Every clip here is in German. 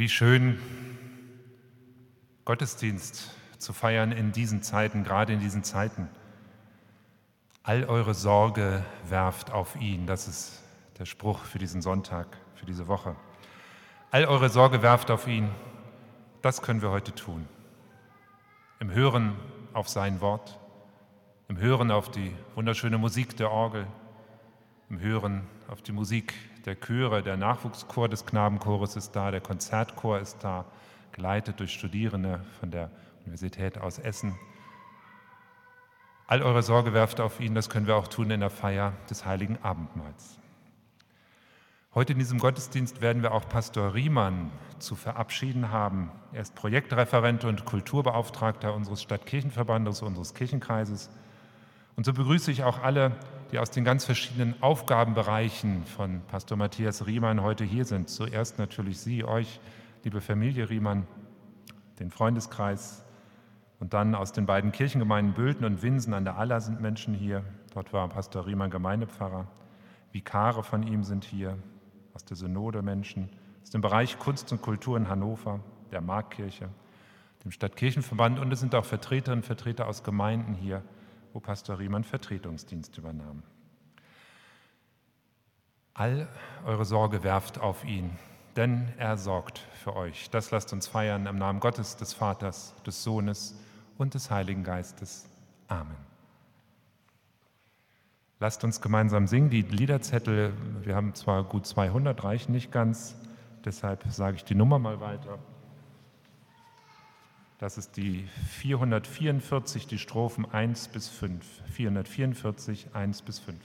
Wie schön, Gottesdienst zu feiern in diesen Zeiten, gerade in diesen Zeiten. All eure Sorge werft auf ihn. Das ist der Spruch für diesen Sonntag, für diese Woche. All eure Sorge werft auf ihn. Das können wir heute tun. Im Hören auf sein Wort, im Hören auf die wunderschöne Musik der Orgel, im Hören auf die Musik der Chöre, der Nachwuchschor des Knabenchores ist da, der Konzertchor ist da, geleitet durch Studierende von der Universität aus Essen. All eure Sorge werft auf ihn, das können wir auch tun in der Feier des heiligen Abendmahls. Heute in diesem Gottesdienst werden wir auch Pastor Riemann zu verabschieden haben. Er ist Projektreferent und Kulturbeauftragter unseres Stadtkirchenverbandes, unseres Kirchenkreises. Und so begrüße ich auch alle, die aus den ganz verschiedenen Aufgabenbereichen von Pastor Matthias Riemann heute hier sind. Zuerst natürlich Sie, euch, liebe Familie Riemann, den Freundeskreis und dann aus den beiden Kirchengemeinden Bülten und Winsen an der Aller sind Menschen hier. Dort war Pastor Riemann Gemeindepfarrer. Vikare von ihm sind hier, aus der Synode Menschen, aus dem Bereich Kunst und Kultur in Hannover, der Markkirche, dem Stadtkirchenverband und es sind auch Vertreterinnen und Vertreter aus Gemeinden hier wo Pastor Riemann Vertretungsdienst übernahm. All eure Sorge werft auf ihn, denn er sorgt für euch. Das lasst uns feiern im Namen Gottes, des Vaters, des Sohnes und des Heiligen Geistes. Amen. Lasst uns gemeinsam singen. Die Liederzettel, wir haben zwar gut 200, reichen nicht ganz, deshalb sage ich die Nummer mal weiter. Das ist die 444, die Strophen 1 bis 5. 444, 1 bis 5.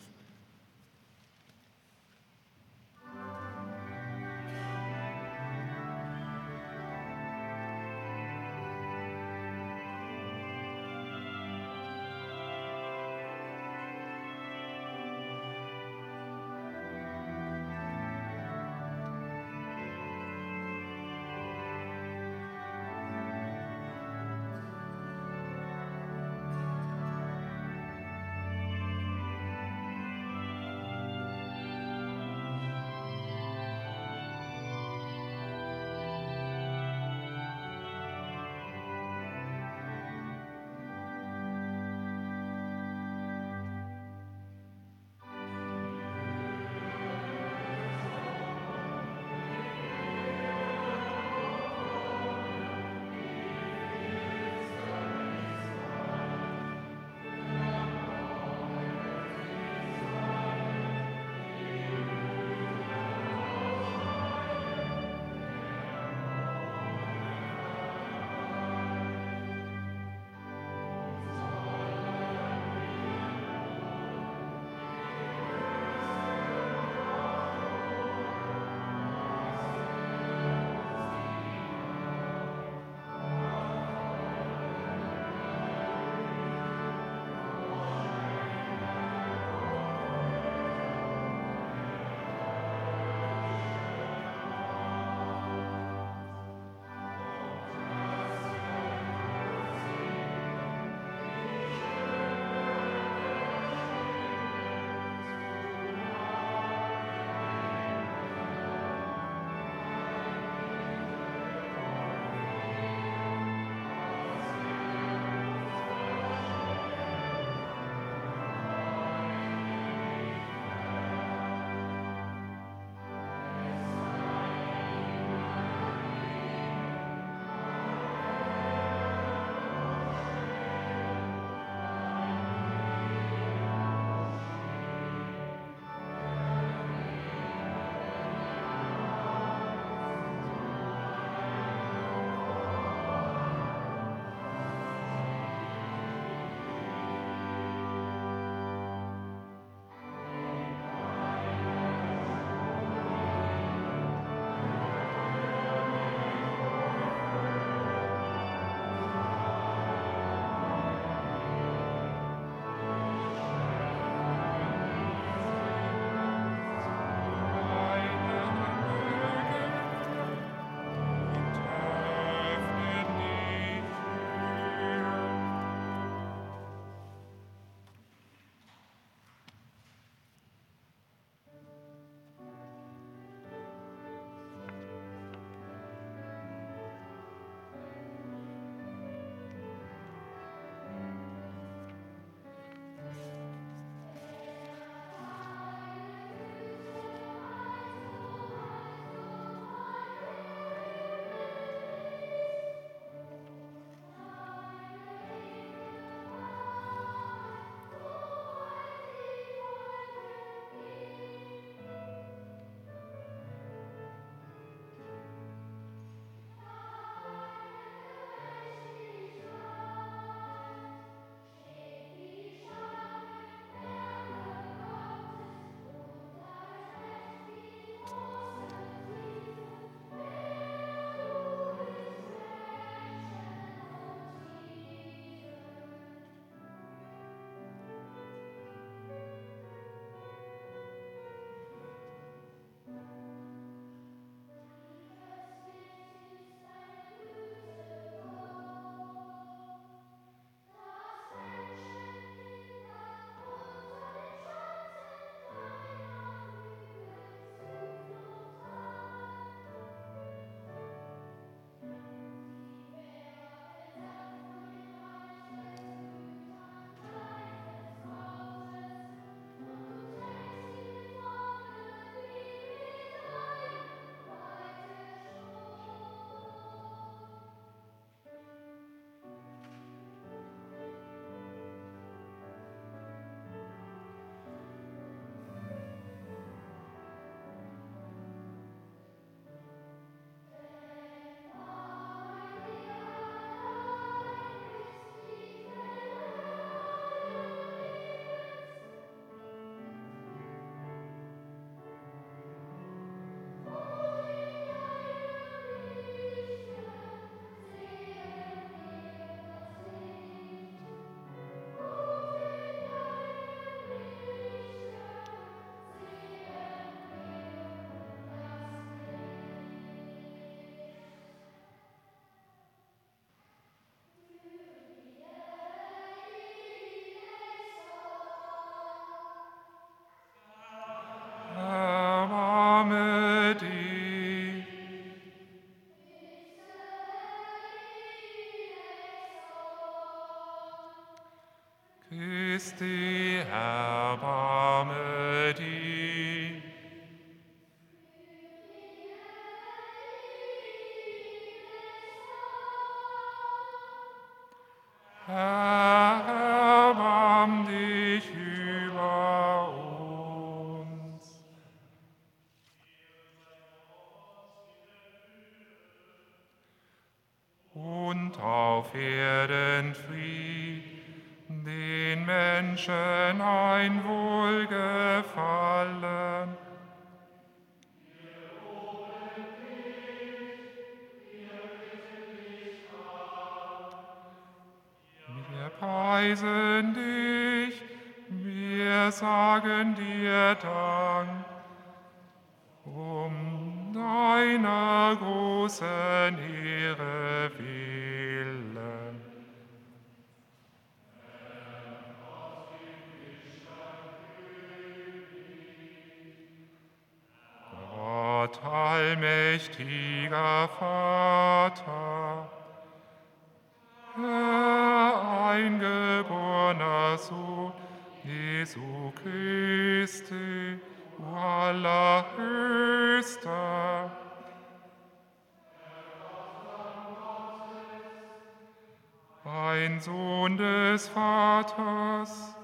Ein Sohn des Vaters,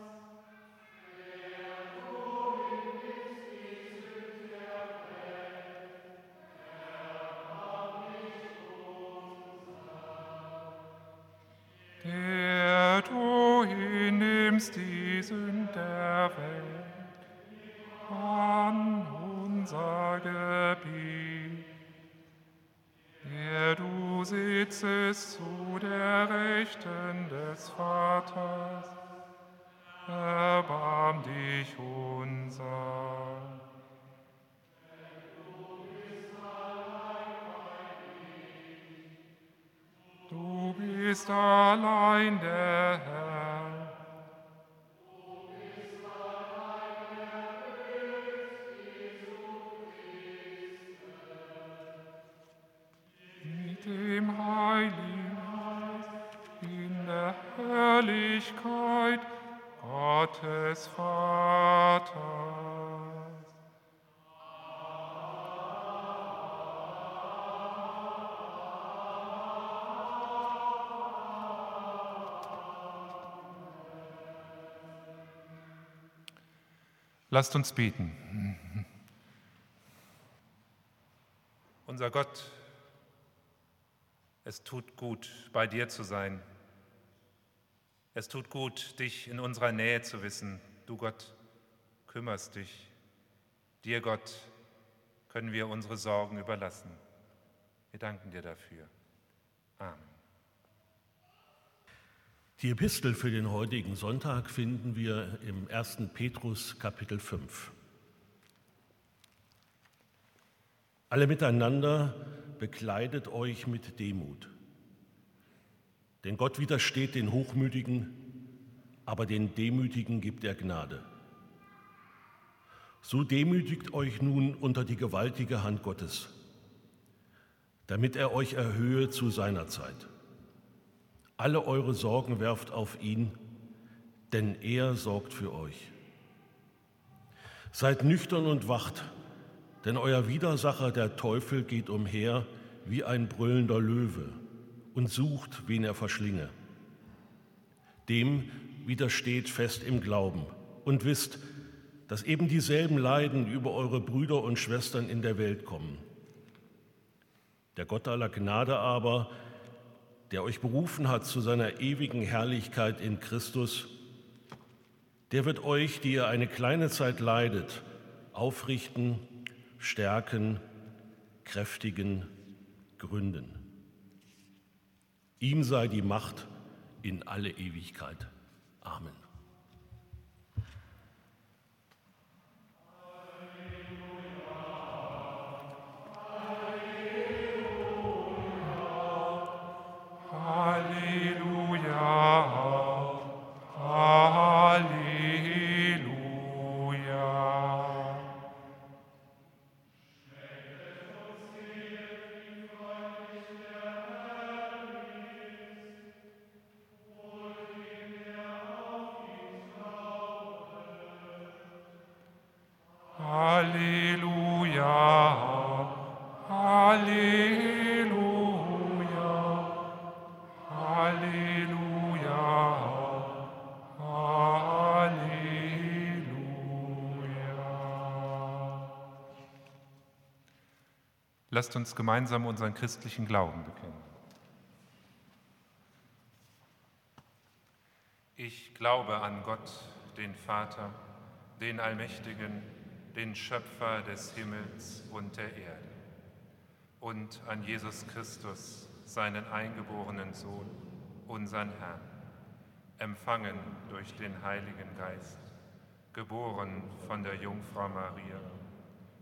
der du hinnimmst die Sünden der Welt an unser Gebiet, der du sitzest zu des Vaters, erbarm dich unser. Du bist allein der Herr. Lasst uns beten. Unser Gott, es tut gut, bei dir zu sein. Es tut gut, dich in unserer Nähe zu wissen. Du Gott, kümmerst dich. Dir Gott können wir unsere Sorgen überlassen. Wir danken dir dafür. Die Epistel für den heutigen Sonntag finden wir im 1. Petrus Kapitel 5. Alle miteinander bekleidet euch mit Demut. Denn Gott widersteht den Hochmütigen, aber den Demütigen gibt er Gnade. So demütigt euch nun unter die gewaltige Hand Gottes, damit er euch erhöhe zu seiner Zeit. Alle eure Sorgen werft auf ihn, denn er sorgt für euch. Seid nüchtern und wacht, denn euer Widersacher, der Teufel, geht umher wie ein brüllender Löwe und sucht, wen er verschlinge. Dem widersteht fest im Glauben und wisst, dass eben dieselben Leiden über eure Brüder und Schwestern in der Welt kommen. Der Gott aller Gnade aber, der euch berufen hat zu seiner ewigen Herrlichkeit in Christus, der wird euch, die ihr eine kleine Zeit leidet, aufrichten, stärken, kräftigen, gründen. Ihm sei die Macht in alle Ewigkeit. Amen. Lasst uns gemeinsam unseren christlichen Glauben bekennen. Ich glaube an Gott, den Vater, den Allmächtigen, den Schöpfer des Himmels und der Erde, und an Jesus Christus, seinen eingeborenen Sohn, unseren Herrn, empfangen durch den Heiligen Geist, geboren von der Jungfrau Maria,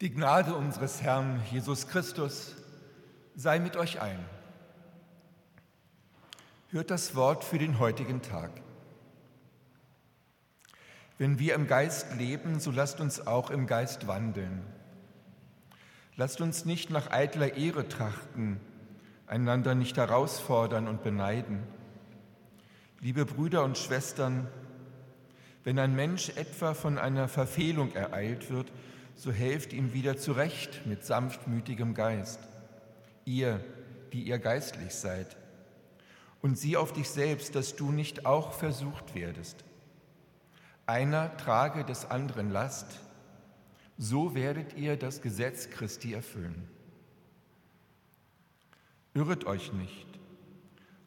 Die Gnade unseres Herrn Jesus Christus sei mit euch allen. Hört das Wort für den heutigen Tag. Wenn wir im Geist leben, so lasst uns auch im Geist wandeln. Lasst uns nicht nach eitler Ehre trachten, einander nicht herausfordern und beneiden. Liebe Brüder und Schwestern, wenn ein Mensch etwa von einer Verfehlung ereilt wird, so helft ihm wieder zurecht mit sanftmütigem Geist. Ihr, die ihr geistlich seid. Und sieh auf dich selbst, dass du nicht auch versucht werdest. Einer trage des anderen Last, so werdet ihr das Gesetz Christi erfüllen. Irret euch nicht,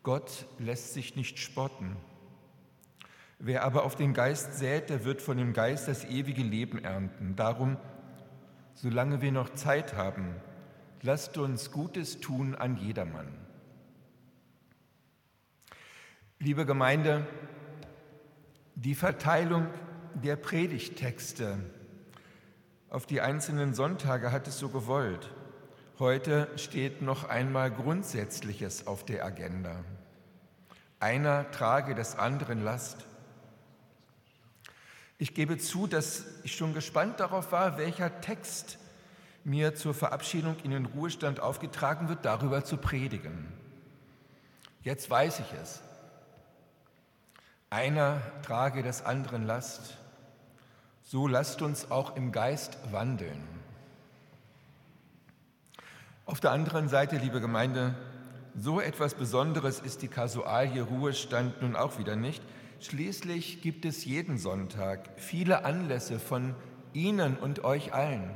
Gott lässt sich nicht spotten. Wer aber auf den Geist sät, der wird von dem Geist das ewige Leben ernten. Darum solange wir noch Zeit haben, lasst uns Gutes tun an jedermann. Liebe Gemeinde, die Verteilung der Predigttexte auf die einzelnen Sonntage hat es so gewollt. Heute steht noch einmal Grundsätzliches auf der Agenda. Einer trage des anderen Last. Ich gebe zu, dass ich schon gespannt darauf war, welcher Text mir zur Verabschiedung in den Ruhestand aufgetragen wird, darüber zu predigen. Jetzt weiß ich es. Einer trage des anderen Last, so lasst uns auch im Geist wandeln. Auf der anderen Seite, liebe Gemeinde, so etwas Besonderes ist die Kasualie Ruhestand nun auch wieder nicht, Schließlich gibt es jeden Sonntag viele Anlässe von Ihnen und euch allen,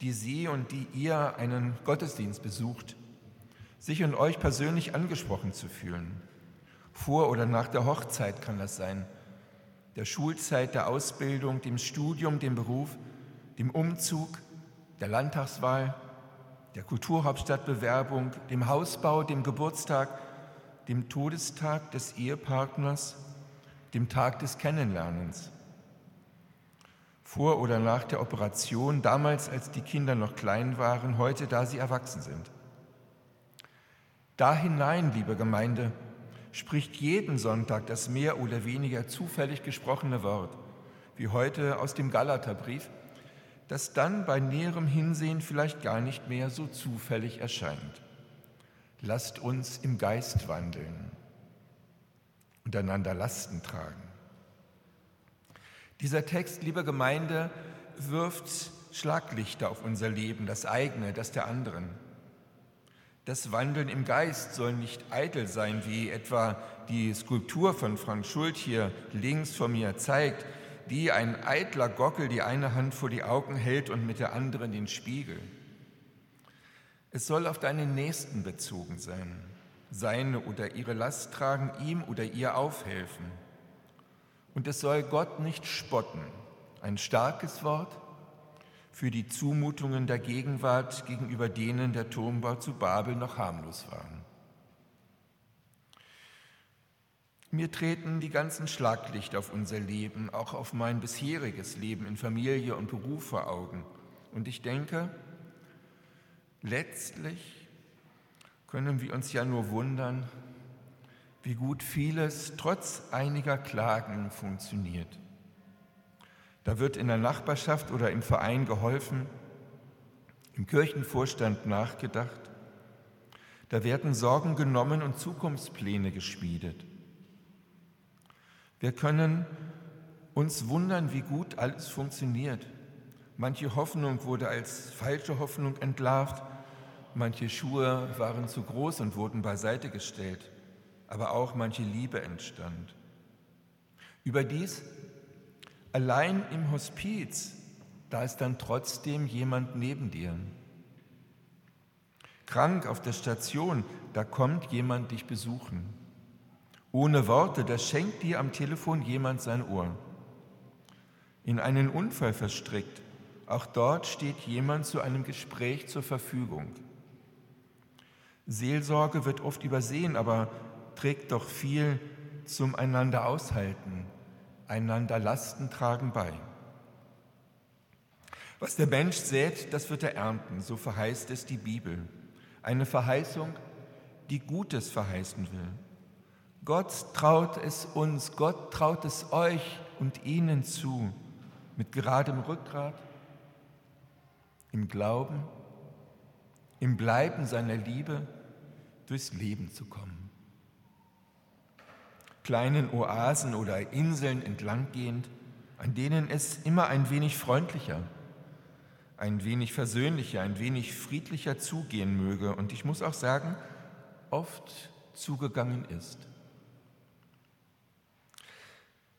die Sie und die ihr einen Gottesdienst besucht, sich und euch persönlich angesprochen zu fühlen. Vor oder nach der Hochzeit kann das sein, der Schulzeit, der Ausbildung, dem Studium, dem Beruf, dem Umzug, der Landtagswahl, der Kulturhauptstadtbewerbung, dem Hausbau, dem Geburtstag, dem Todestag des Ehepartners, dem Tag des Kennenlernens. Vor oder nach der Operation, damals als die Kinder noch klein waren, heute da sie erwachsen sind. Da hinein, liebe Gemeinde, spricht jeden Sonntag das mehr oder weniger zufällig gesprochene Wort, wie heute aus dem Galaterbrief, das dann bei näherem Hinsehen vielleicht gar nicht mehr so zufällig erscheint. Lasst uns im Geist wandeln und einander Lasten tragen. Dieser Text, liebe Gemeinde, wirft Schlaglichter auf unser Leben, das eigene, das der anderen. Das Wandeln im Geist soll nicht eitel sein, wie etwa die Skulptur von Frank Schult hier links vor mir zeigt, die ein eitler Gockel die eine Hand vor die Augen hält und mit der anderen den Spiegel. Es soll auf deinen Nächsten bezogen sein, seine oder ihre Last tragen, ihm oder ihr aufhelfen. Und es soll Gott nicht spotten. Ein starkes Wort für die Zumutungen der Gegenwart gegenüber denen der Turmbau zu Babel noch harmlos waren. Mir treten die ganzen Schlaglichter auf unser Leben, auch auf mein bisheriges Leben in Familie und Beruf vor Augen. Und ich denke, Letztlich können wir uns ja nur wundern, wie gut vieles trotz einiger Klagen funktioniert. Da wird in der Nachbarschaft oder im Verein geholfen, im Kirchenvorstand nachgedacht, da werden Sorgen genommen und Zukunftspläne geschmiedet. Wir können uns wundern, wie gut alles funktioniert. Manche Hoffnung wurde als falsche Hoffnung entlarvt, Manche Schuhe waren zu groß und wurden beiseite gestellt, aber auch manche Liebe entstand. Überdies, allein im Hospiz, da ist dann trotzdem jemand neben dir. Krank auf der Station, da kommt jemand dich besuchen. Ohne Worte, da schenkt dir am Telefon jemand sein Ohr. In einen Unfall verstrickt, auch dort steht jemand zu einem Gespräch zur Verfügung. Seelsorge wird oft übersehen, aber trägt doch viel zum einander aushalten, einander Lasten tragen bei. Was der Mensch sät, das wird er ernten, so verheißt es die Bibel. Eine Verheißung, die Gutes verheißen will. Gott traut es uns, Gott traut es euch und ihnen zu, mit geradem Rückgrat, im Glauben, im Bleiben seiner Liebe durchs Leben zu kommen. Kleinen Oasen oder Inseln entlanggehend, an denen es immer ein wenig freundlicher, ein wenig versöhnlicher, ein wenig friedlicher zugehen möge und ich muss auch sagen, oft zugegangen ist.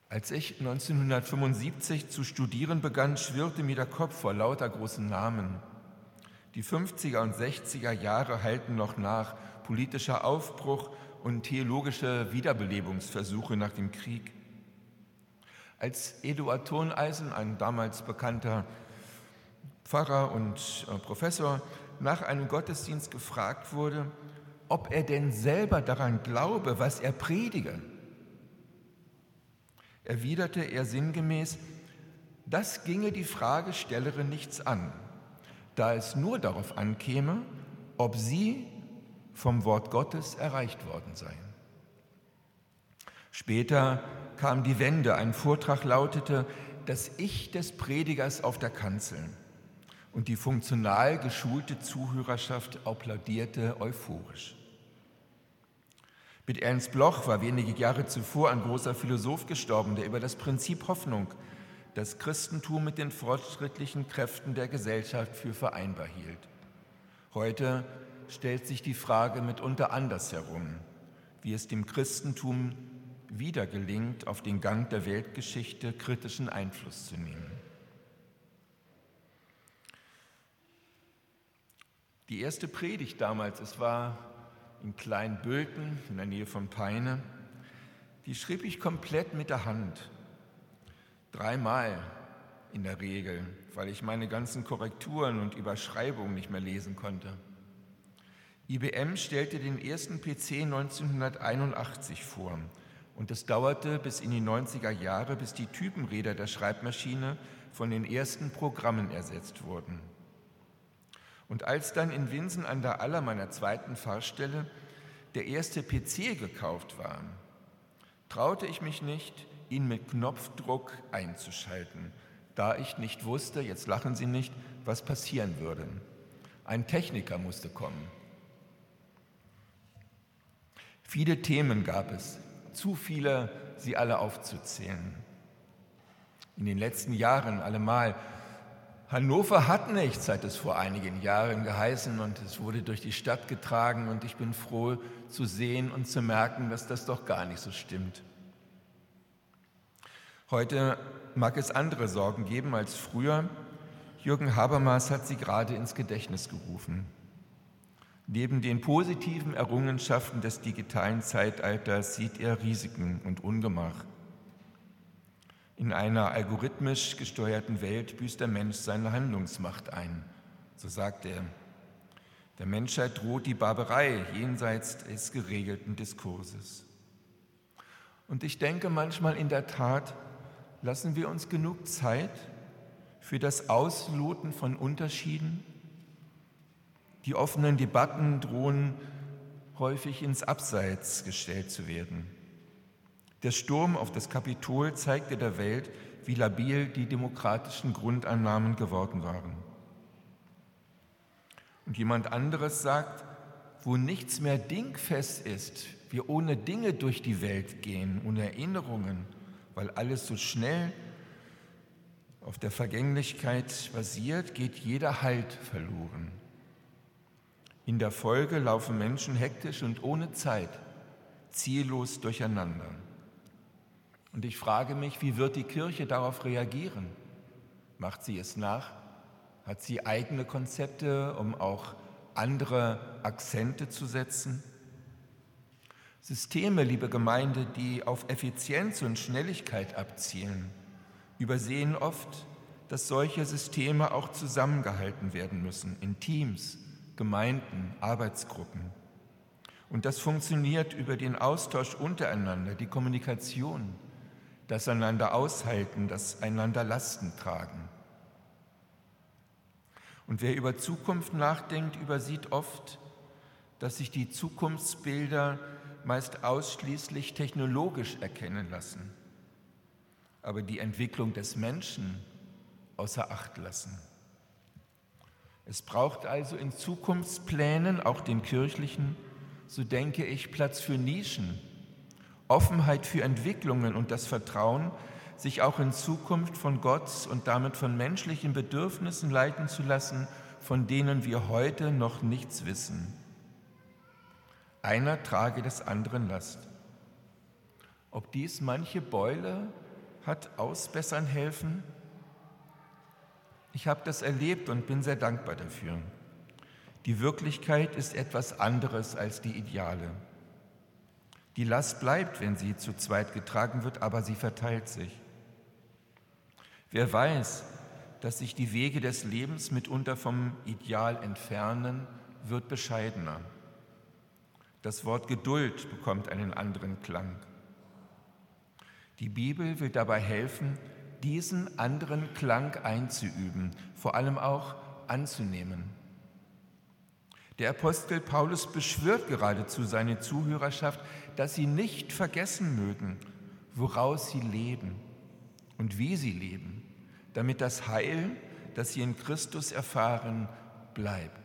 Als ich 1975 zu studieren begann, schwirrte mir der Kopf vor lauter großen Namen. Die 50er und 60er Jahre halten noch nach, politischer Aufbruch und theologische Wiederbelebungsversuche nach dem Krieg. Als Eduard Toneisen, ein damals bekannter Pfarrer und äh, Professor nach einem Gottesdienst gefragt wurde, ob er denn selber daran glaube, was er predige, erwiderte er sinngemäß, das ginge die Fragestellerin nichts an, da es nur darauf ankäme, ob sie vom Wort Gottes erreicht worden seien. Später kam die Wende, ein Vortrag lautete, das Ich des Predigers auf der Kanzel und die funktional geschulte Zuhörerschaft applaudierte euphorisch. Mit Ernst Bloch war wenige Jahre zuvor ein großer Philosoph gestorben, der über das Prinzip Hoffnung das Christentum mit den fortschrittlichen Kräften der Gesellschaft für vereinbar hielt. Heute stellt sich die Frage mitunter andersherum, wie es dem Christentum wieder gelingt, auf den Gang der Weltgeschichte kritischen Einfluss zu nehmen. Die erste Predigt damals, es war in Kleinbülten in der Nähe von Peine, die schrieb ich komplett mit der Hand. Dreimal in der Regel, weil ich meine ganzen Korrekturen und Überschreibungen nicht mehr lesen konnte. IBM stellte den ersten PC 1981 vor und es dauerte bis in die 90er Jahre, bis die Typenräder der Schreibmaschine von den ersten Programmen ersetzt wurden. Und als dann in Winsen an der Aller meiner zweiten Fahrstelle der erste PC gekauft war, traute ich mich nicht, ihn mit Knopfdruck einzuschalten, da ich nicht wusste, jetzt lachen Sie nicht, was passieren würde. Ein Techniker musste kommen. Viele Themen gab es, zu viele, sie alle aufzuzählen. In den letzten Jahren allemal Hannover hat nichts, hat es vor einigen Jahren geheißen und es wurde durch die Stadt getragen und ich bin froh zu sehen und zu merken, dass das doch gar nicht so stimmt. Heute mag es andere Sorgen geben als früher. Jürgen Habermas hat sie gerade ins Gedächtnis gerufen. Neben den positiven Errungenschaften des digitalen Zeitalters sieht er Risiken und Ungemach. In einer algorithmisch gesteuerten Welt büßt der Mensch seine Handlungsmacht ein. So sagt er. Der Menschheit droht die Barbarei jenseits des geregelten Diskurses. Und ich denke manchmal in der Tat, lassen wir uns genug Zeit für das Ausloten von Unterschieden? Die offenen Debatten drohen häufig ins Abseits gestellt zu werden. Der Sturm auf das Kapitol zeigte der Welt, wie labil die demokratischen Grundannahmen geworden waren. Und jemand anderes sagt, wo nichts mehr dingfest ist, wir ohne Dinge durch die Welt gehen, ohne Erinnerungen, weil alles so schnell auf der Vergänglichkeit basiert, geht jeder Halt verloren. In der Folge laufen Menschen hektisch und ohne Zeit, ziellos durcheinander. Und ich frage mich, wie wird die Kirche darauf reagieren? Macht sie es nach? Hat sie eigene Konzepte, um auch andere Akzente zu setzen? Systeme, liebe Gemeinde, die auf Effizienz und Schnelligkeit abzielen, übersehen oft, dass solche Systeme auch zusammengehalten werden müssen in Teams, Gemeinden, Arbeitsgruppen. Und das funktioniert über den Austausch untereinander, die Kommunikation, das einander aushalten, das einander Lasten tragen. Und wer über Zukunft nachdenkt, übersieht oft, dass sich die Zukunftsbilder meist ausschließlich technologisch erkennen lassen, aber die Entwicklung des Menschen außer Acht lassen. Es braucht also in Zukunftsplänen, auch den kirchlichen, so denke ich, Platz für Nischen, Offenheit für Entwicklungen und das Vertrauen, sich auch in Zukunft von Gott und damit von menschlichen Bedürfnissen leiten zu lassen, von denen wir heute noch nichts wissen. Einer trage des anderen Last. Ob dies manche Beule hat ausbessern helfen? Ich habe das erlebt und bin sehr dankbar dafür. Die Wirklichkeit ist etwas anderes als die Ideale. Die Last bleibt, wenn sie zu zweit getragen wird, aber sie verteilt sich. Wer weiß, dass sich die Wege des Lebens mitunter vom Ideal entfernen, wird bescheidener. Das Wort Geduld bekommt einen anderen Klang. Die Bibel will dabei helfen, diesen anderen Klang einzuüben, vor allem auch anzunehmen. Der Apostel Paulus beschwört geradezu seine Zuhörerschaft, dass sie nicht vergessen mögen, woraus sie leben und wie sie leben, damit das Heil, das sie in Christus erfahren, bleibt.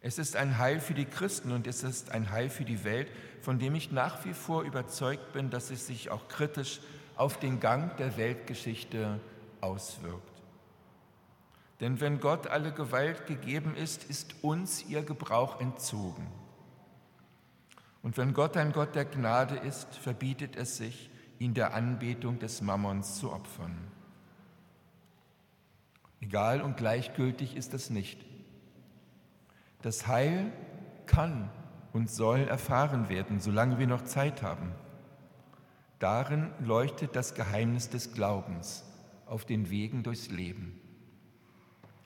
Es ist ein Heil für die Christen und es ist ein Heil für die Welt, von dem ich nach wie vor überzeugt bin, dass es sich auch kritisch auf den Gang der Weltgeschichte auswirkt. Denn wenn Gott alle Gewalt gegeben ist, ist uns ihr Gebrauch entzogen. Und wenn Gott ein Gott der Gnade ist, verbietet es sich, ihn der Anbetung des Mammons zu opfern. Egal und gleichgültig ist es nicht. Das Heil kann und soll erfahren werden, solange wir noch Zeit haben. Darin leuchtet das Geheimnis des Glaubens auf den Wegen durchs Leben.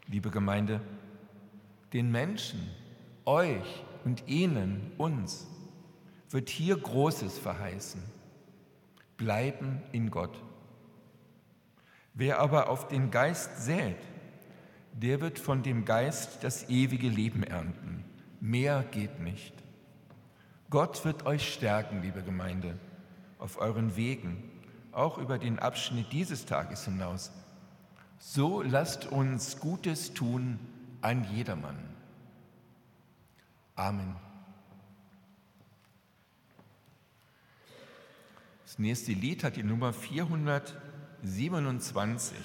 Liebe Gemeinde, den Menschen, euch und ihnen, uns, wird hier Großes verheißen. Bleiben in Gott. Wer aber auf den Geist sät, der wird von dem Geist das ewige Leben ernten. Mehr geht nicht. Gott wird euch stärken, liebe Gemeinde, auf euren Wegen, auch über den Abschnitt dieses Tages hinaus. So lasst uns Gutes tun an jedermann. Amen. Das nächste Lied hat die Nummer 427.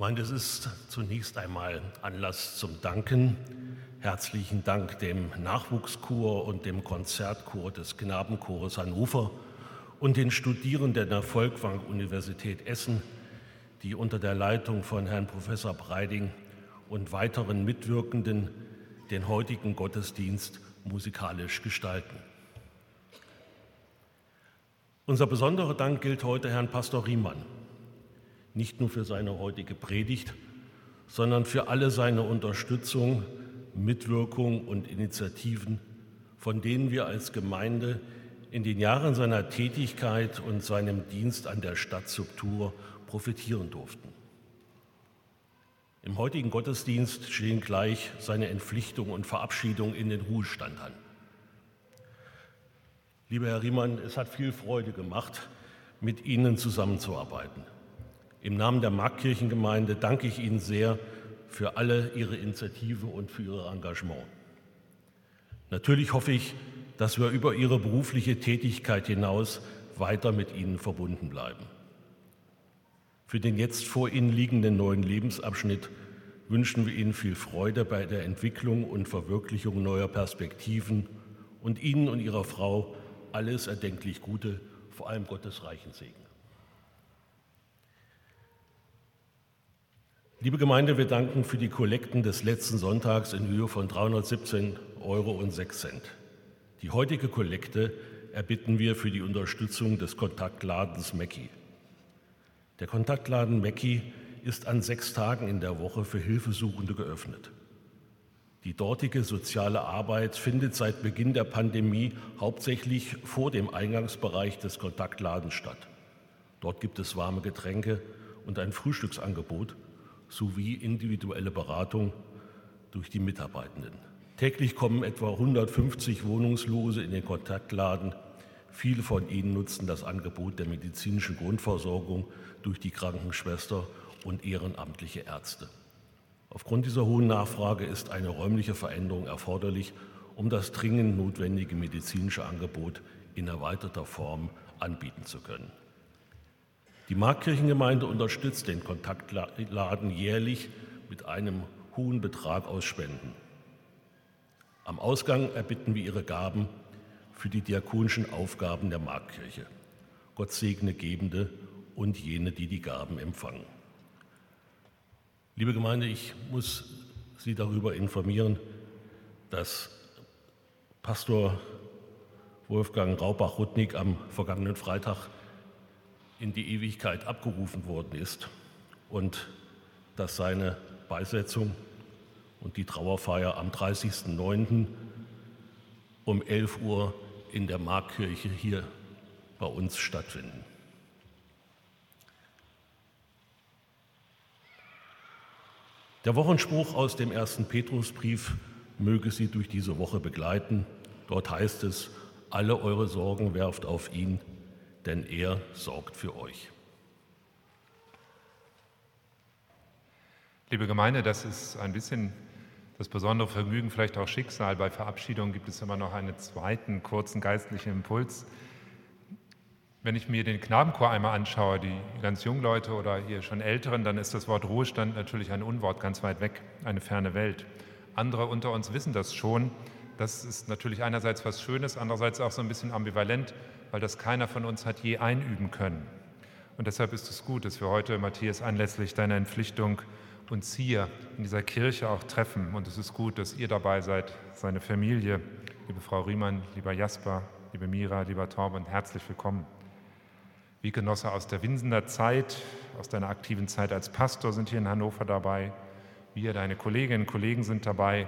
Gemeinde, es ist zunächst einmal Anlass zum Danken. Herzlichen Dank dem Nachwuchschor und dem Konzertchor des Knabenchores Hannover und den Studierenden der Volkwang-Universität Essen, die unter der Leitung von Herrn Professor Breiding und weiteren Mitwirkenden den heutigen Gottesdienst musikalisch gestalten. Unser besonderer Dank gilt heute Herrn Pastor Riemann, nicht nur für seine heutige Predigt, sondern für alle seine Unterstützung, Mitwirkung und Initiativen, von denen wir als Gemeinde in den Jahren seiner Tätigkeit und seinem Dienst an der Stadtsubtur profitieren durften. Im heutigen Gottesdienst stehen gleich seine Entpflichtung und Verabschiedung in den Ruhestand an. Lieber Herr Riemann, es hat viel Freude gemacht, mit Ihnen zusammenzuarbeiten. Im Namen der Marktkirchengemeinde danke ich Ihnen sehr für alle Ihre Initiative und für Ihr Engagement. Natürlich hoffe ich, dass wir über Ihre berufliche Tätigkeit hinaus weiter mit Ihnen verbunden bleiben. Für den jetzt vor Ihnen liegenden neuen Lebensabschnitt wünschen wir Ihnen viel Freude bei der Entwicklung und Verwirklichung neuer Perspektiven und Ihnen und Ihrer Frau alles erdenklich Gute, vor allem Gottes reichen Segen. Liebe Gemeinde, wir danken für die Kollekten des letzten Sonntags in Höhe von 317 Euro und 6 Cent. Die heutige Kollekte erbitten wir für die Unterstützung des Kontaktladens Mecki. Der Kontaktladen Mecki ist an sechs Tagen in der Woche für Hilfesuchende geöffnet. Die dortige soziale Arbeit findet seit Beginn der Pandemie hauptsächlich vor dem Eingangsbereich des Kontaktladens statt. Dort gibt es warme Getränke und ein Frühstücksangebot sowie individuelle Beratung durch die Mitarbeitenden. Täglich kommen etwa 150 Wohnungslose in den Kontaktladen. Viele von ihnen nutzen das Angebot der medizinischen Grundversorgung durch die Krankenschwester und ehrenamtliche Ärzte. Aufgrund dieser hohen Nachfrage ist eine räumliche Veränderung erforderlich, um das dringend notwendige medizinische Angebot in erweiterter Form anbieten zu können. Die Marktkirchengemeinde unterstützt den Kontaktladen jährlich mit einem hohen Betrag aus Spenden. Am Ausgang erbitten wir ihre Gaben für die diakonischen Aufgaben der Marktkirche. Gott segne Gebende und jene, die die Gaben empfangen. Liebe Gemeinde, ich muss Sie darüber informieren, dass Pastor Wolfgang Raubach-Rudnick am vergangenen Freitag in die Ewigkeit abgerufen worden ist und dass seine Beisetzung und die Trauerfeier am 30.09. um 11 Uhr in der Markkirche hier bei uns stattfinden. Der Wochenspruch aus dem ersten Petrusbrief möge Sie durch diese Woche begleiten. Dort heißt es, alle eure Sorgen werft auf ihn, denn er sorgt für euch. Liebe Gemeinde, das ist ein bisschen das besondere Vergnügen, vielleicht auch Schicksal. Bei Verabschiedungen gibt es immer noch einen zweiten kurzen geistlichen Impuls. Wenn ich mir den Knabenchor einmal anschaue, die ganz jungen Leute oder hier schon Älteren, dann ist das Wort Ruhestand natürlich ein Unwort ganz weit weg, eine ferne Welt. Andere unter uns wissen das schon. Das ist natürlich einerseits was Schönes, andererseits auch so ein bisschen ambivalent weil das keiner von uns hat je einüben können. Und deshalb ist es gut, dass wir heute, Matthias, anlässlich deiner Entpflichtung uns hier in dieser Kirche auch treffen. Und es ist gut, dass ihr dabei seid, seine Familie, liebe Frau Riemann, lieber Jasper, liebe Mira, lieber Torben, herzlich willkommen. Wie Genosse aus der Winsener Zeit, aus deiner aktiven Zeit als Pastor sind hier in Hannover dabei. Wir, deine Kolleginnen und Kollegen sind dabei.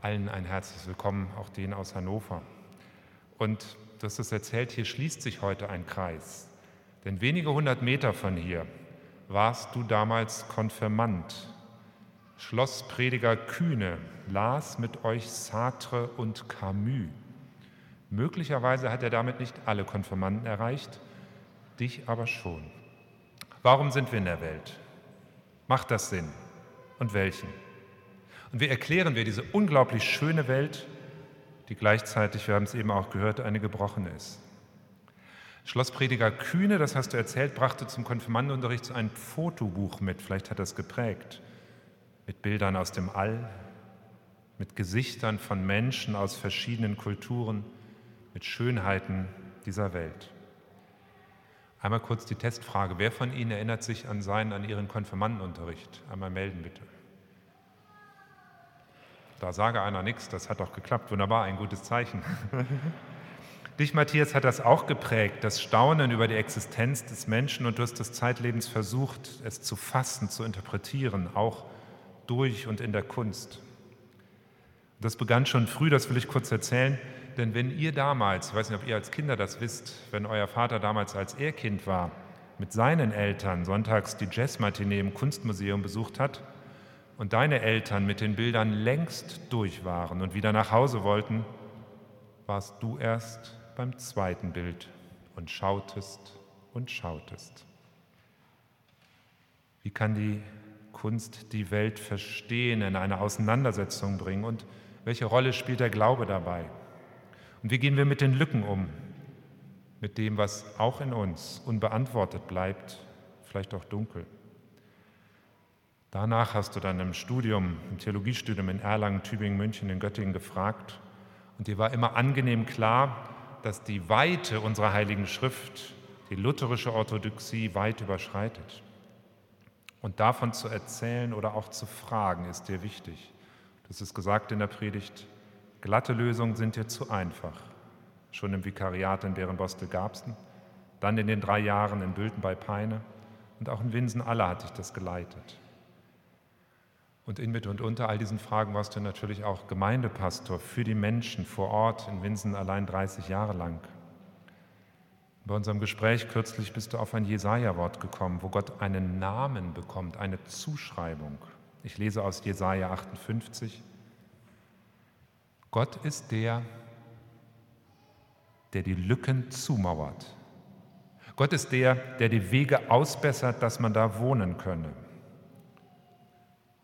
Allen ein herzliches Willkommen, auch denen aus Hannover. Und du hast es erzählt, hier schließt sich heute ein Kreis. Denn wenige hundert Meter von hier warst du damals Konfirmand. Schlossprediger Kühne las mit euch Sartre und Camus. Möglicherweise hat er damit nicht alle Konfirmanden erreicht, dich aber schon. Warum sind wir in der Welt? Macht das Sinn? Und welchen? Und wie erklären wir diese unglaublich schöne Welt die gleichzeitig, wir haben es eben auch gehört, eine gebrochene ist. Schlossprediger Kühne, das hast du erzählt, brachte zum Konfirmandenunterricht ein Fotobuch mit, vielleicht hat das geprägt, mit Bildern aus dem All, mit Gesichtern von Menschen aus verschiedenen Kulturen, mit Schönheiten dieser Welt. Einmal kurz die Testfrage. Wer von Ihnen erinnert sich an seinen, an Ihren Konfirmandenunterricht? Einmal melden bitte. Da sage einer nichts, das hat doch geklappt. Wunderbar, ein gutes Zeichen. Dich, Matthias, hat das auch geprägt, das Staunen über die Existenz des Menschen und du hast des Zeitlebens versucht, es zu fassen, zu interpretieren, auch durch und in der Kunst. Das begann schon früh, das will ich kurz erzählen, denn wenn ihr damals, ich weiß nicht, ob ihr als Kinder das wisst, wenn euer Vater damals als er Kind war, mit seinen Eltern sonntags die Jazzmatinee im Kunstmuseum besucht hat und deine Eltern mit den Bildern längst durch waren und wieder nach Hause wollten, warst du erst beim zweiten Bild und schautest und schautest. Wie kann die Kunst die Welt verstehen, in eine Auseinandersetzung bringen und welche Rolle spielt der Glaube dabei? Und wie gehen wir mit den Lücken um, mit dem, was auch in uns unbeantwortet bleibt, vielleicht auch dunkel? Danach hast du dann im Studium, im Theologiestudium in Erlangen, Tübingen, München, in Göttingen gefragt und dir war immer angenehm klar, dass die Weite unserer Heiligen Schrift die lutherische Orthodoxie weit überschreitet. Und davon zu erzählen oder auch zu fragen, ist dir wichtig. Das ist gesagt in der Predigt, glatte Lösungen sind dir zu einfach. Schon im Vikariat in Bärenbostel-Garbsten, dann in den drei Jahren in Bülten bei Peine und auch in Winsen-Aller hatte ich das geleitet. Und in, mit und unter all diesen Fragen warst du natürlich auch Gemeindepastor für die Menschen vor Ort in Winsen allein 30 Jahre lang. Bei unserem Gespräch kürzlich bist du auf ein Jesaja-Wort gekommen, wo Gott einen Namen bekommt, eine Zuschreibung. Ich lese aus Jesaja 58. Gott ist der, der die Lücken zumauert. Gott ist der, der die Wege ausbessert, dass man da wohnen könne.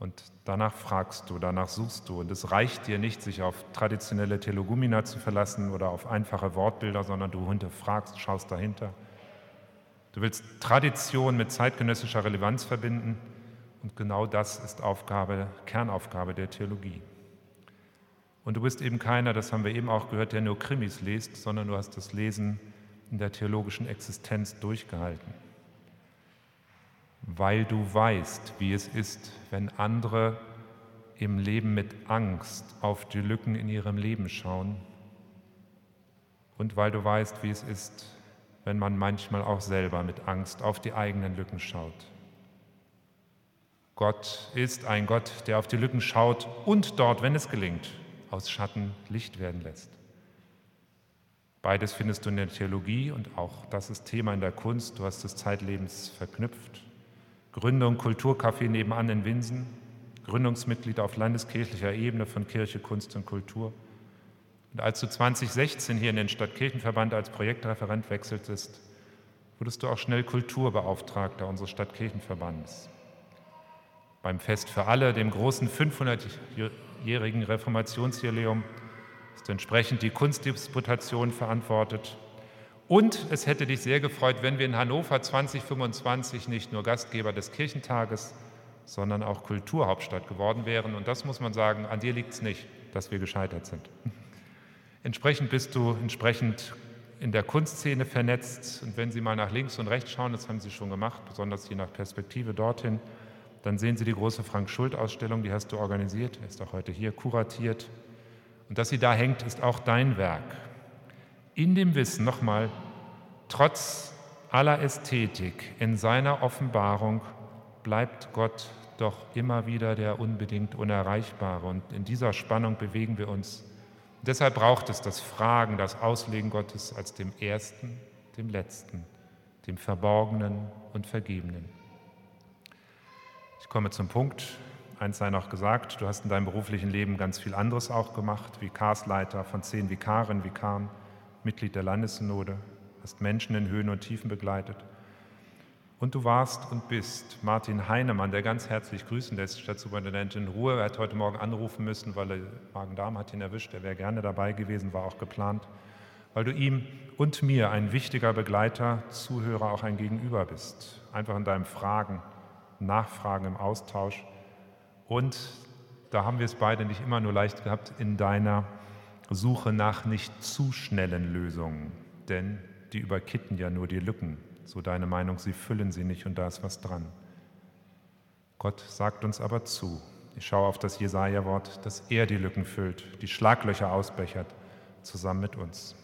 Und danach fragst du, danach suchst du. Und es reicht dir nicht, sich auf traditionelle Telogumina zu verlassen oder auf einfache Wortbilder, sondern du hinterfragst, schaust dahinter. Du willst Tradition mit zeitgenössischer Relevanz verbinden. Und genau das ist Aufgabe, Kernaufgabe der Theologie. Und du bist eben keiner, das haben wir eben auch gehört, der nur Krimis liest, sondern du hast das Lesen in der theologischen Existenz durchgehalten weil du weißt, wie es ist, wenn andere im Leben mit Angst auf die Lücken in ihrem Leben schauen und weil du weißt, wie es ist, wenn man manchmal auch selber mit Angst auf die eigenen Lücken schaut. Gott ist ein Gott, der auf die Lücken schaut und dort, wenn es gelingt, aus Schatten Licht werden lässt. Beides findest du in der Theologie und auch das ist Thema in der Kunst. Du hast es zeitlebens verknüpft. Gründung Kulturcafé nebenan in Winsen, Gründungsmitglied auf landeskirchlicher Ebene von Kirche, Kunst und Kultur. Und als du 2016 hier in den Stadtkirchenverband als Projektreferent wechseltest, wurdest du auch schnell Kulturbeauftragter unseres Stadtkirchenverbandes. Beim Fest für alle, dem großen 500-jährigen Reformationsjubiläum, ist entsprechend die Kunstdisputation verantwortet und es hätte dich sehr gefreut, wenn wir in Hannover 2025 nicht nur Gastgeber des Kirchentages, sondern auch Kulturhauptstadt geworden wären. Und das muss man sagen, an dir liegt es nicht, dass wir gescheitert sind. Entsprechend bist du entsprechend in der Kunstszene vernetzt. Und wenn Sie mal nach links und rechts schauen, das haben Sie schon gemacht, besonders je nach Perspektive dorthin, dann sehen Sie die große Frank-Schult-Ausstellung, die hast du organisiert, ist auch heute hier kuratiert. Und dass sie da hängt, ist auch dein Werk in dem Wissen, nochmal, trotz aller Ästhetik in seiner Offenbarung bleibt Gott doch immer wieder der unbedingt Unerreichbare. Und in dieser Spannung bewegen wir uns. Und deshalb braucht es das Fragen, das Auslegen Gottes als dem Ersten, dem Letzten, dem Verborgenen und Vergebenen. Ich komme zum Punkt. Eins sei noch gesagt, du hast in deinem beruflichen Leben ganz viel anderes auch gemacht, Vikarsleiter von zehn Vikaren, Vikaren. Mitglied der Landessynode, hast Menschen in Höhen und Tiefen begleitet. Und du warst und bist Martin Heinemann, der ganz herzlich grüßen lässt, Stadtsuperintendent in Ruhe. Er hat heute Morgen anrufen müssen, weil er Magen-Darm hat ihn erwischt. Er wäre gerne dabei gewesen, war auch geplant. weil du ihm und mir ein wichtiger Begleiter, Zuhörer, auch ein Gegenüber bist. Einfach in deinem Fragen, Nachfragen im Austausch. Und da haben wir es beide nicht immer nur leicht gehabt, in deiner Suche nach nicht zu schnellen Lösungen. Denn die überkitten ja nur die Lücken. So deine Meinung, sie füllen sie nicht und da ist was dran. Gott sagt uns aber zu. Ich schaue auf das Jesaja-Wort, dass er die Lücken füllt, die Schlaglöcher ausbechert, zusammen mit uns.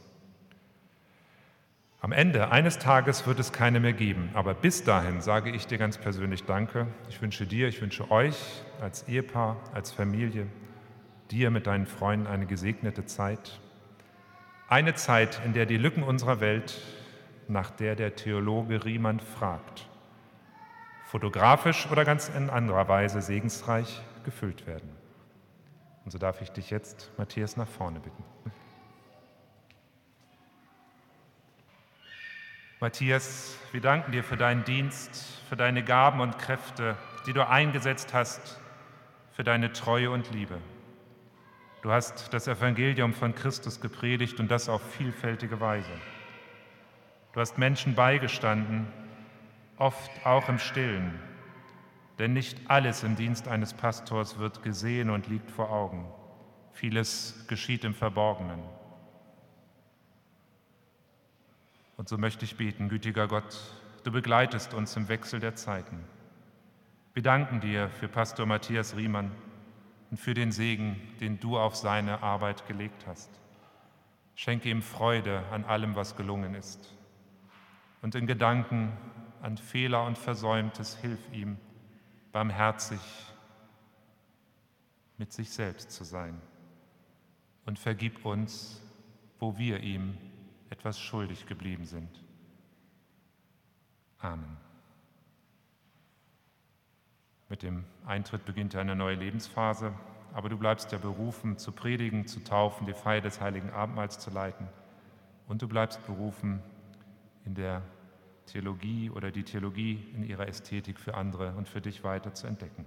Am Ende eines Tages wird es keine mehr geben, aber bis dahin sage ich dir ganz persönlich Danke. Ich wünsche dir, ich wünsche euch als Ehepaar, als Familie, dir mit deinen Freunden eine gesegnete Zeit. Eine Zeit, in der die Lücken unserer Welt, nach der der Theologe Riemann fragt, fotografisch oder ganz in anderer Weise segensreich gefüllt werden. Und so darf ich dich jetzt, Matthias, nach vorne bitten. Matthias, wir danken dir für deinen Dienst, für deine Gaben und Kräfte, die du eingesetzt hast, für deine Treue und Liebe. Du hast das Evangelium von Christus gepredigt und das auf vielfältige Weise. Du hast Menschen beigestanden, oft auch im Stillen, denn nicht alles im Dienst eines Pastors wird gesehen und liegt vor Augen. Vieles geschieht im Verborgenen. Und so möchte ich beten, gütiger Gott, du begleitest uns im Wechsel der Zeiten. Wir danken dir für Pastor Matthias Riemann und für den Segen, den du auf seine Arbeit gelegt hast. Schenke ihm Freude an allem, was gelungen ist. Und in Gedanken an Fehler und Versäumtes hilf ihm, barmherzig mit sich selbst zu sein. Und vergib uns, wo wir ihm etwas schuldig geblieben sind. Amen. Mit dem Eintritt beginnt eine neue Lebensphase, aber du bleibst ja berufen, zu predigen, zu taufen, die Feier des heiligen Abendmahls zu leiten. Und du bleibst berufen, in der Theologie oder die Theologie in ihrer Ästhetik für andere und für dich weiter zu entdecken.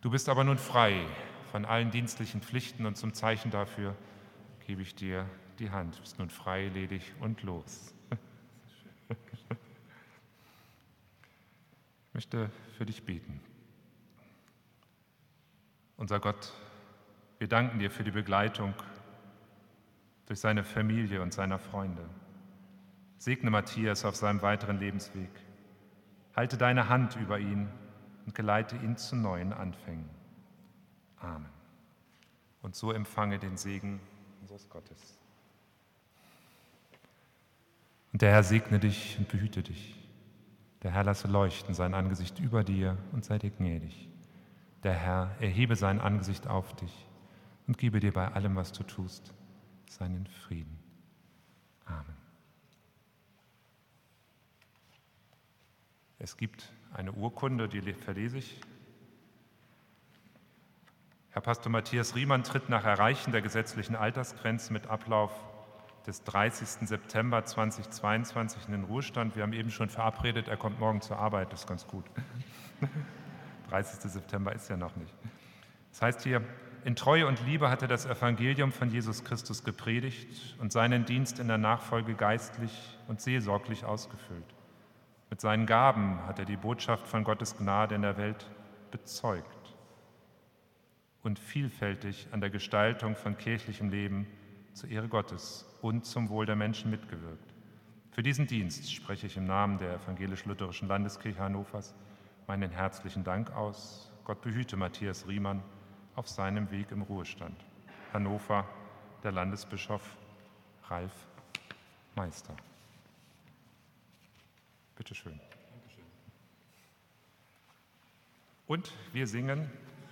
Du bist aber nun frei von allen dienstlichen Pflichten und zum Zeichen dafür gebe ich dir die Hand. Du bist nun frei, ledig und los. Ich möchte für dich beten. Unser Gott, wir danken dir für die Begleitung durch seine Familie und seiner Freunde. Segne Matthias auf seinem weiteren Lebensweg. Halte deine Hand über ihn und geleite ihn zu neuen Anfängen. Amen. Und so empfange den Segen unseres Gottes. Und der Herr segne dich und behüte dich. Der Herr lasse leuchten sein Angesicht über dir und sei dir gnädig. Der Herr erhebe sein Angesicht auf dich und gebe dir bei allem, was du tust, seinen Frieden. Amen. Es gibt eine Urkunde, die verlese ich. Herr Pastor Matthias Riemann tritt nach Erreichen der gesetzlichen Altersgrenze mit Ablauf des 30. September 2022 in den Ruhestand. Wir haben eben schon verabredet, er kommt morgen zur Arbeit, das ist ganz gut. 30. September ist ja noch nicht. Das heißt hier, in Treue und Liebe hat er das Evangelium von Jesus Christus gepredigt und seinen Dienst in der Nachfolge geistlich und seelsorglich ausgefüllt. Mit seinen Gaben hat er die Botschaft von Gottes Gnade in der Welt bezeugt und vielfältig an der Gestaltung von kirchlichem Leben zur Ehre Gottes und zum Wohl der Menschen mitgewirkt. Für diesen Dienst spreche ich im Namen der evangelisch-lutherischen Landeskirche Hannovers meinen herzlichen Dank aus. Gott behüte Matthias Riemann auf seinem Weg im Ruhestand. Hannover, der Landesbischof Ralf Meister. Bitte schön. Und wir singen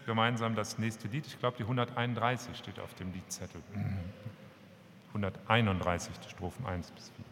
gemeinsam das nächste Lied. Ich glaube, die 131 steht auf dem Liedzettel. 131, Strophen 1 bis 4.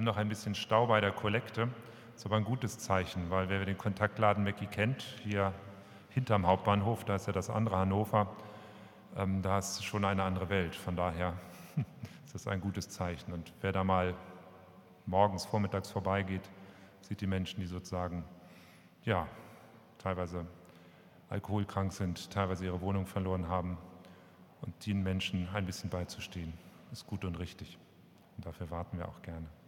haben noch ein bisschen Stau bei der Kollekte. Das ist aber ein gutes Zeichen, weil wer den Kontaktladen Mecki kennt, hier hinterm Hauptbahnhof, da ist ja das andere Hannover, ähm, da ist schon eine andere Welt. Von daher ist das ein gutes Zeichen. Und wer da mal morgens, vormittags vorbeigeht, sieht die Menschen, die sozusagen, ja, teilweise alkoholkrank sind, teilweise ihre Wohnung verloren haben und den Menschen ein bisschen beizustehen, ist gut und richtig. Und dafür warten wir auch gerne.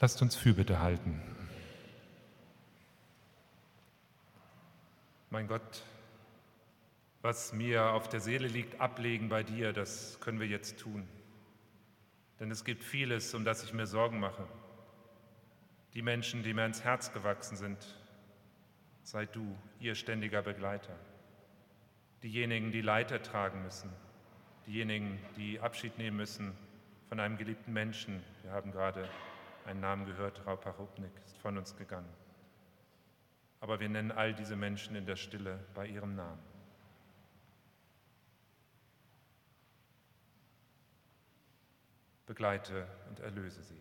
Lasst uns Fürbitte halten. Mein Gott, was mir auf der Seele liegt, ablegen bei dir, das können wir jetzt tun. Denn es gibt vieles, um das ich mir Sorgen mache. Die Menschen, die mir ins Herz gewachsen sind, sei du ihr ständiger Begleiter. Diejenigen, die Leiter tragen müssen, diejenigen, die Abschied nehmen müssen von einem geliebten Menschen. Wir haben gerade einen Namen gehört, Raupa Rupnik ist von uns gegangen. Aber wir nennen all diese Menschen in der Stille bei ihrem Namen. Begleite und erlöse sie.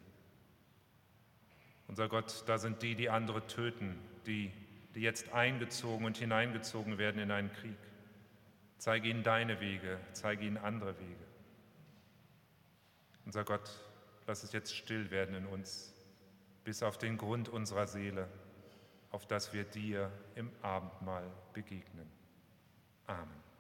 Unser Gott, da sind die, die andere töten, die, die jetzt eingezogen und hineingezogen werden in einen Krieg. Zeige ihnen deine Wege, zeige ihnen andere Wege. Unser Gott, lass es jetzt still werden in uns, bis auf den Grund unserer Seele, auf dass wir dir im Abendmahl begegnen. Amen.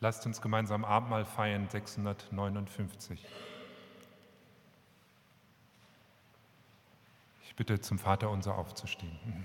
Lasst uns gemeinsam Abendmahl feiern, 659. Ich bitte zum Vater unser aufzustehen.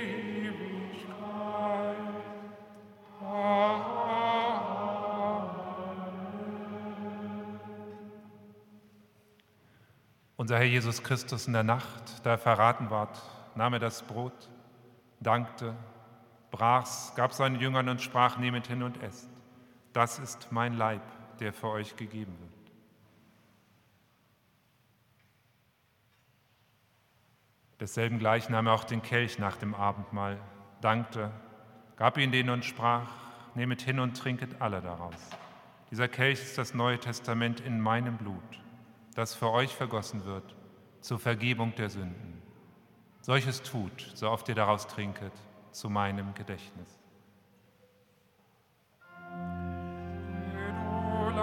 Unser Herr Jesus Christus in der Nacht, da er verraten ward, nahm er das Brot, dankte, brach's, gab seinen Jüngern und sprach, nehmet hin und esst. Das ist mein Leib, der für euch gegeben wird. Desselben gleich nahm er auch den Kelch nach dem Abendmahl, dankte, gab ihn denen und sprach, nehmet hin und trinket alle daraus. Dieser Kelch ist das Neue Testament in meinem Blut das für euch vergossen wird, zur Vergebung der Sünden. Solches tut, so oft ihr daraus trinket, zu meinem Gedächtnis. Und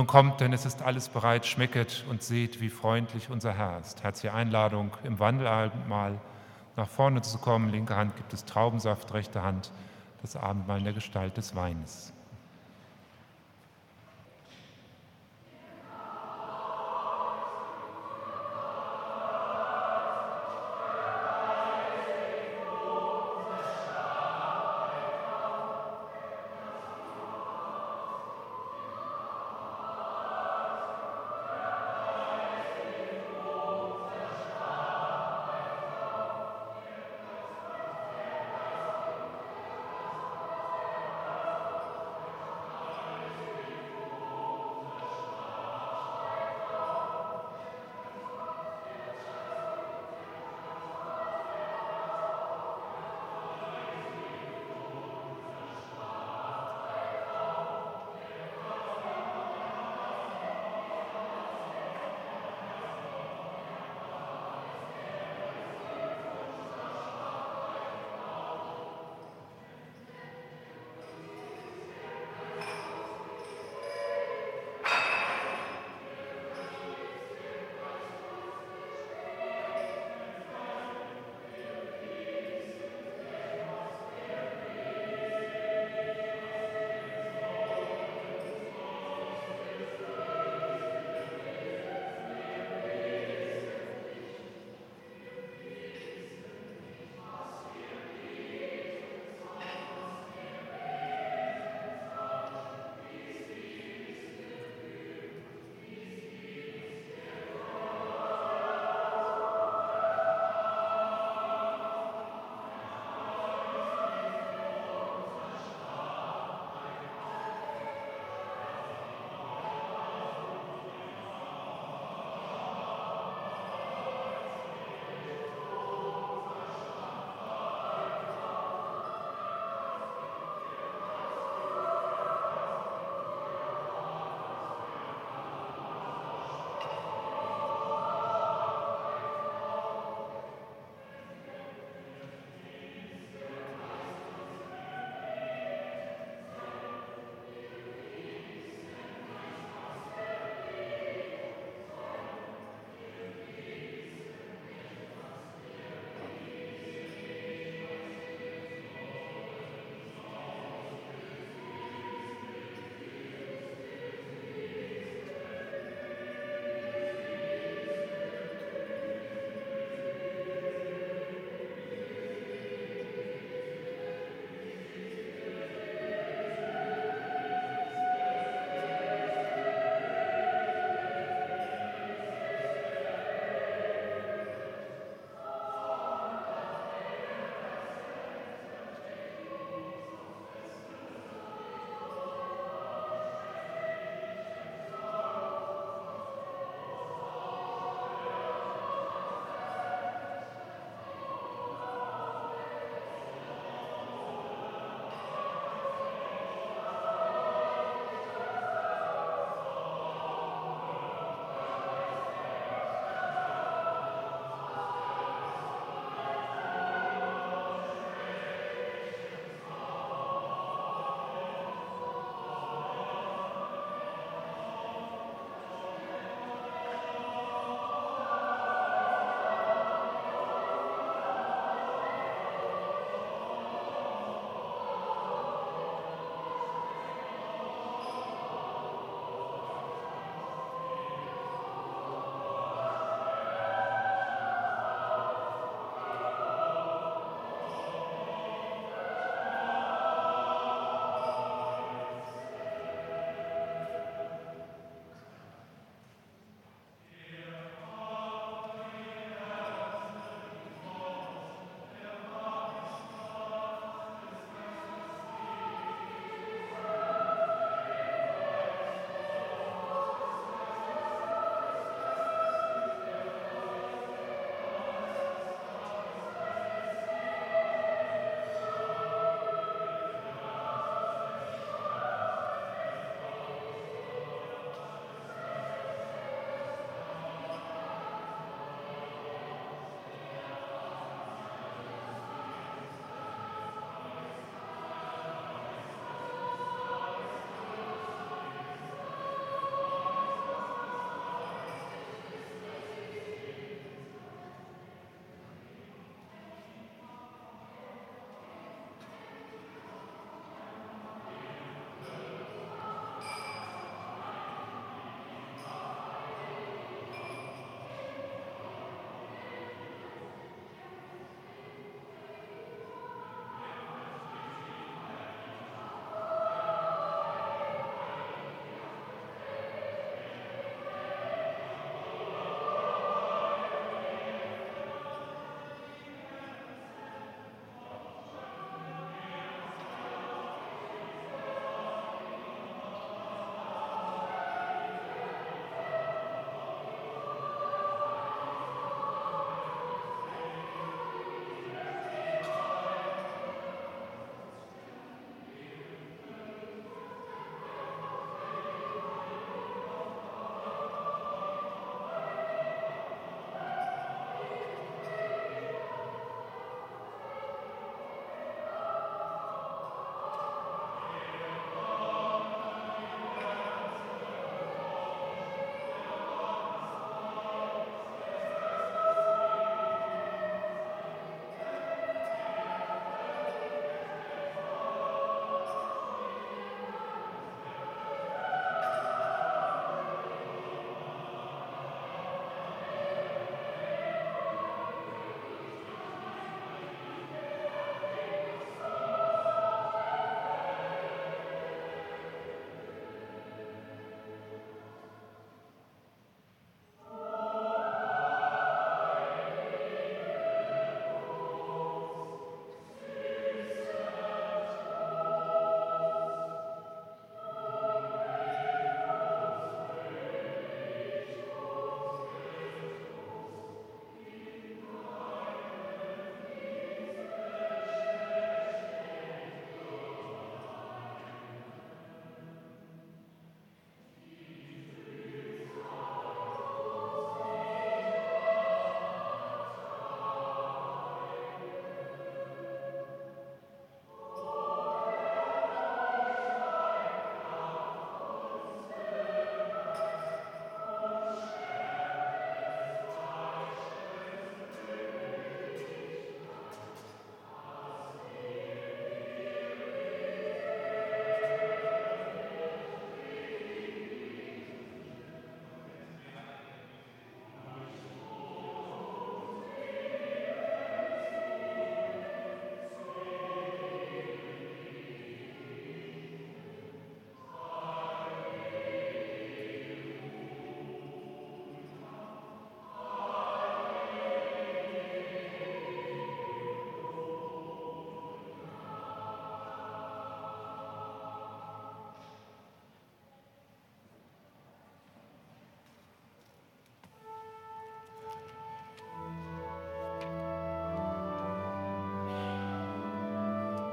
nun kommt, denn es ist alles bereit, schmecket und seht, wie freundlich unser Herr ist. Herzliche Einladung, im Wandelabendmahl nach vorne zu kommen. Linke Hand gibt es Traubensaft, rechte Hand das Abendmahl in der Gestalt des Weines.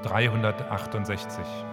368.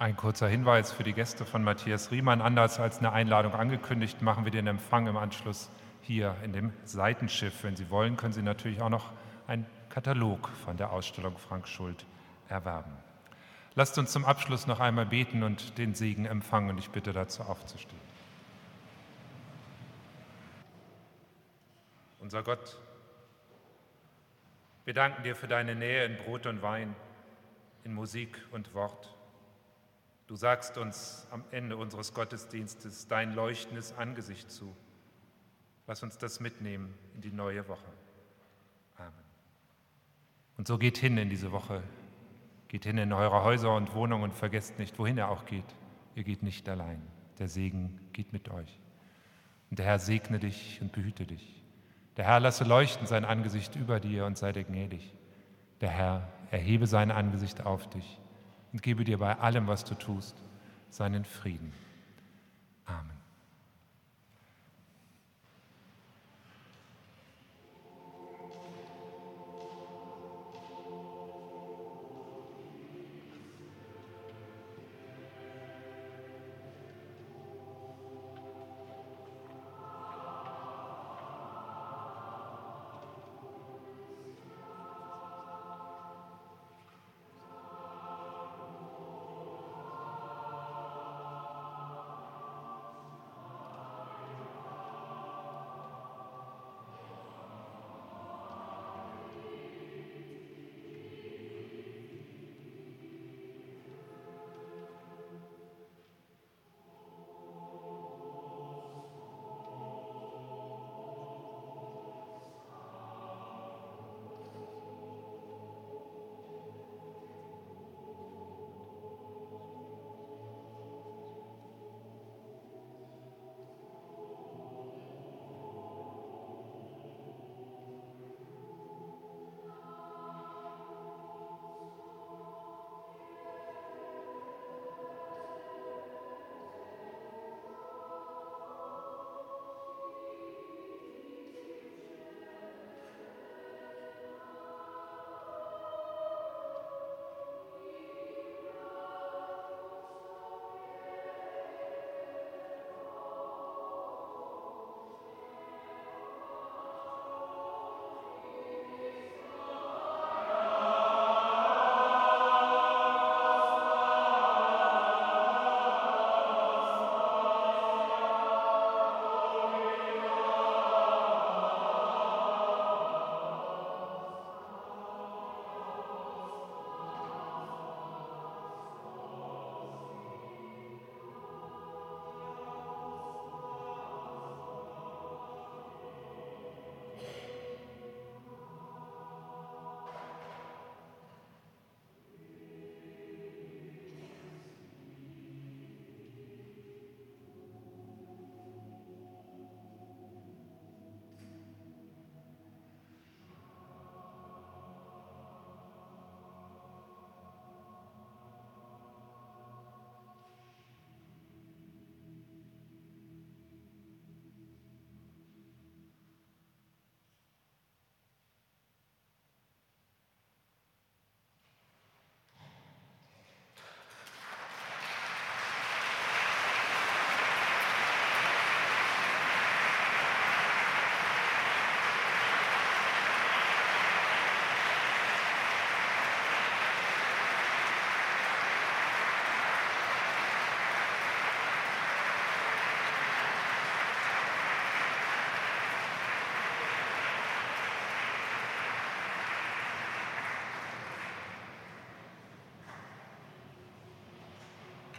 Ein kurzer Hinweis für die Gäste von Matthias Riemann. Anders als eine Einladung angekündigt, machen wir den Empfang im Anschluss hier in dem Seitenschiff. Wenn Sie wollen, können Sie natürlich auch noch einen Katalog von der Ausstellung Frank Schuld erwerben. Lasst uns zum Abschluss noch einmal beten und den Segen empfangen und ich bitte dazu aufzustehen. Unser Gott, wir danken dir für deine Nähe in Brot und Wein, in Musik und Wort. Du sagst uns am Ende unseres Gottesdienstes dein leuchtendes Angesicht zu. Lass uns das mitnehmen in die neue Woche. Amen. Und so geht hin in diese Woche. Geht hin in eure Häuser und Wohnungen und vergesst nicht, wohin er auch geht. Ihr geht nicht allein. Der Segen geht mit euch. Und der Herr segne dich und behüte dich. Der Herr lasse leuchten sein Angesicht über dir und sei dir gnädig. Der Herr erhebe sein Angesicht auf dich und gebe dir bei allem, was du tust, seinen Frieden. Amen.